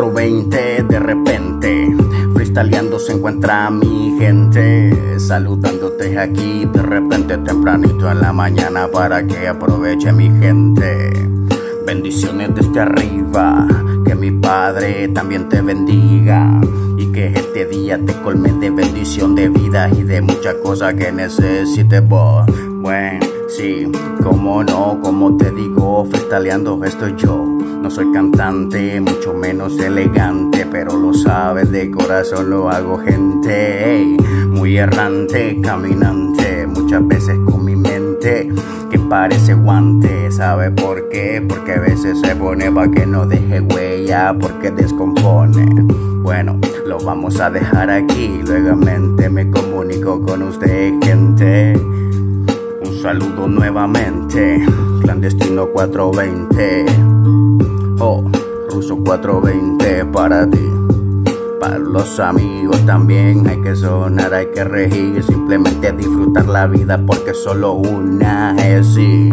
4.20 de repente Freestyleando se encuentra mi gente Saludándote aquí de repente tempranito en la mañana Para que aproveche mi gente. Bendiciones desde arriba Que mi Padre también te bendiga Y que este día te colme de bendición de vida Y de muchas cosas que necesites vos. Bueno sí, como no, como te digo, freestaleando estoy yo. No soy cantante, mucho menos elegante, pero lo sabes de corazón lo hago gente. muy errante, caminante, muchas veces con mi mente que parece guante. ¿Sabe por qué? Porque a veces se pone pa' que no deje huella, porque descompone. Bueno, lo vamos a dejar aquí, luego me comunico con usted, gente. Saludo nuevamente, clandestino 420. Oh, Ruso 420 para ti. Para los amigos también hay que sonar, hay que regir, simplemente disfrutar la vida porque solo una es sí.